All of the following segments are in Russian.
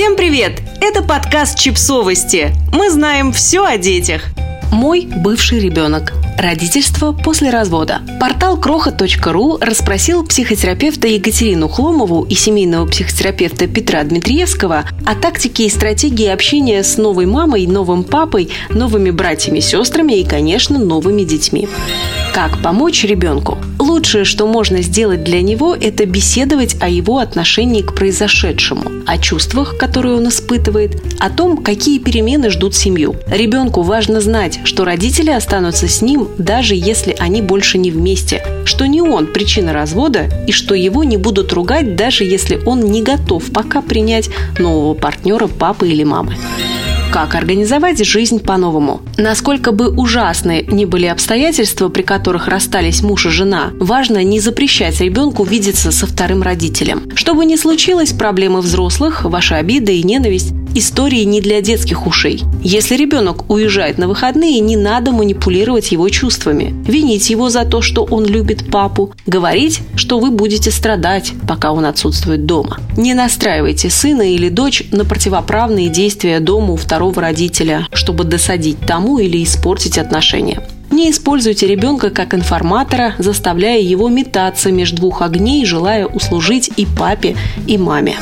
Всем привет! Это подкаст «Чипсовости». Мы знаем все о детях. Мой бывший ребенок. Родительство после развода. Портал кроха.ру расспросил психотерапевта Екатерину Хломову и семейного психотерапевта Петра Дмитриевского о тактике и стратегии общения с новой мамой, новым папой, новыми братьями, сестрами и, конечно, новыми детьми. Как помочь ребенку? Лучшее, что можно сделать для него, это беседовать о его отношении к произошедшему, о чувствах, которые он испытывает, о том, какие перемены ждут семью. Ребенку важно знать, что родители останутся с ним, даже если они больше не вместе, что не он причина развода и что его не будут ругать, даже если он не готов пока принять нового партнера папы или мамы как организовать жизнь по-новому. Насколько бы ужасны ни были обстоятельства, при которых расстались муж и жена, важно не запрещать ребенку видеться со вторым родителем. Что бы ни случилось, проблемы взрослых, ваши обиды и ненависть истории не для детских ушей. Если ребенок уезжает на выходные, не надо манипулировать его чувствами, винить его за то, что он любит папу, говорить, что вы будете страдать, пока он отсутствует дома. Не настраивайте сына или дочь на противоправные действия дома у второго родителя, чтобы досадить тому или испортить отношения. Не используйте ребенка как информатора, заставляя его метаться между двух огней, желая услужить и папе, и маме.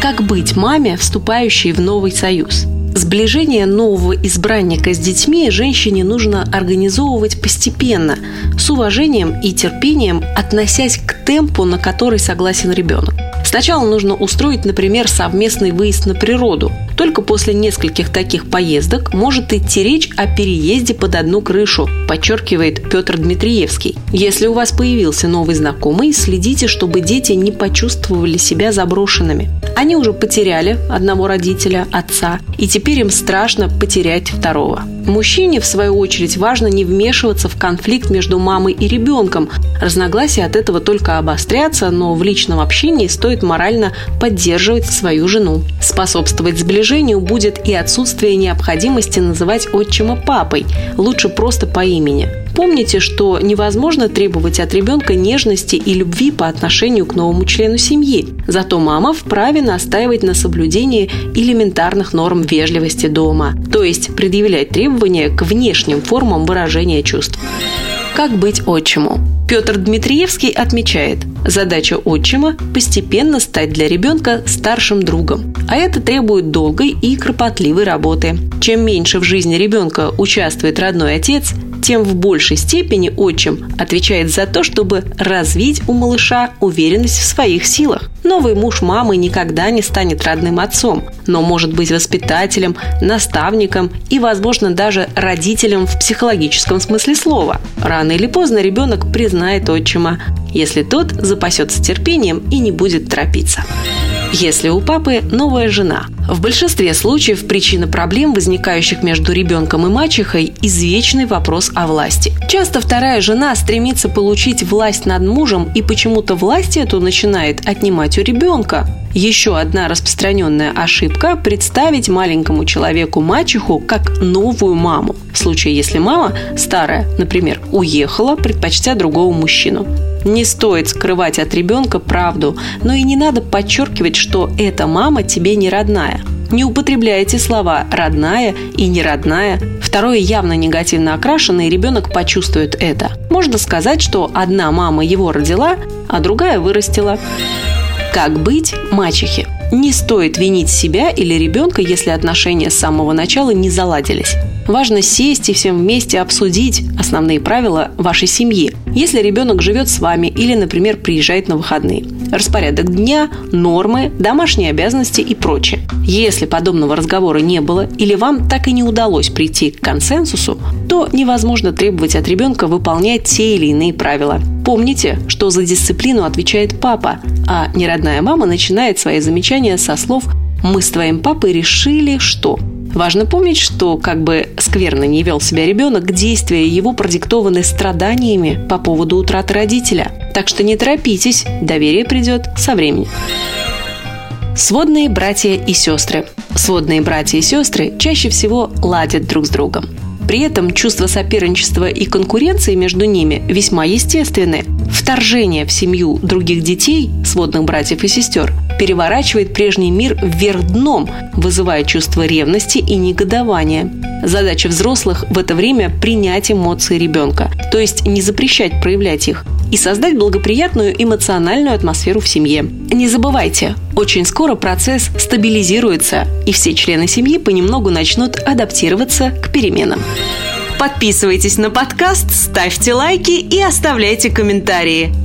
Как быть маме, вступающей в новый союз? Сближение нового избранника с детьми женщине нужно организовывать постепенно, с уважением и терпением, относясь к темпу, на который согласен ребенок. Сначала нужно устроить, например, совместный выезд на природу. Только после нескольких таких поездок может идти речь о переезде под одну крышу, подчеркивает Петр Дмитриевский. Если у вас появился новый знакомый, следите, чтобы дети не почувствовали себя заброшенными. Они уже потеряли одного родителя, отца, и теперь им страшно потерять второго. Мужчине, в свою очередь, важно не вмешиваться в конфликт между мамой и ребенком. Разногласия от этого только обострятся, но в личном общении стоит морально поддерживать свою жену. Способствовать сближению будет и отсутствие необходимости называть отчима папой, лучше просто по имени. Помните, что невозможно требовать от ребенка нежности и любви по отношению к новому члену семьи. Зато мама вправе настаивать на соблюдении элементарных норм вежливости дома, то есть предъявлять требования к внешним формам выражения чувств. Как быть отчиму? Петр Дмитриевский отмечает, задача отчима – постепенно стать для ребенка старшим другом. А это требует долгой и кропотливой работы. Чем меньше в жизни ребенка участвует родной отец, тем в большей степени отчим отвечает за то, чтобы развить у малыша уверенность в своих силах. Новый муж мамы никогда не станет родным отцом, но может быть воспитателем, наставником и, возможно, даже родителем в психологическом смысле слова. Рано или поздно ребенок признает отчима, если тот запасется терпением и не будет торопиться если у папы новая жена. В большинстве случаев причина проблем, возникающих между ребенком и мачехой, извечный вопрос о власти. Часто вторая жена стремится получить власть над мужем и почему-то власть эту начинает отнимать у ребенка. Еще одна распространенная ошибка – представить маленькому человеку мачеху как новую маму. В случае, если мама старая, например, уехала, предпочтя другого мужчину. Не стоит скрывать от ребенка правду, но и не надо подчеркивать, что эта мама тебе не родная. Не употребляйте слова «родная» и «не родная». Второе явно негативно окрашено, и ребенок почувствует это. Можно сказать, что одна мама его родила, а другая вырастила. Как быть мачехе? Не стоит винить себя или ребенка, если отношения с самого начала не заладились. Важно сесть и всем вместе обсудить основные правила вашей семьи. Если ребенок живет с вами или, например, приезжает на выходные. Распорядок дня, нормы, домашние обязанности и прочее. Если подобного разговора не было или вам так и не удалось прийти к консенсусу, то невозможно требовать от ребенка выполнять те или иные правила. Помните, что за дисциплину отвечает папа, а неродная мама начинает свои замечания со слов «Мы с твоим папой решили, что…» Важно помнить, что как бы скверно не вел себя ребенок, действия его продиктованы страданиями по поводу утраты родителя. Так что не торопитесь, доверие придет со временем. Сводные братья и сестры. Сводные братья и сестры чаще всего ладят друг с другом. При этом чувство соперничества и конкуренции между ними весьма естественны. Вторжение в семью других детей, сводных братьев и сестер, переворачивает прежний мир вверх дном, вызывая чувство ревности и негодования. Задача взрослых в это время – принять эмоции ребенка, то есть не запрещать проявлять их, и создать благоприятную эмоциональную атмосферу в семье. Не забывайте, очень скоро процесс стабилизируется, и все члены семьи понемногу начнут адаптироваться к переменам. Подписывайтесь на подкаст, ставьте лайки и оставляйте комментарии.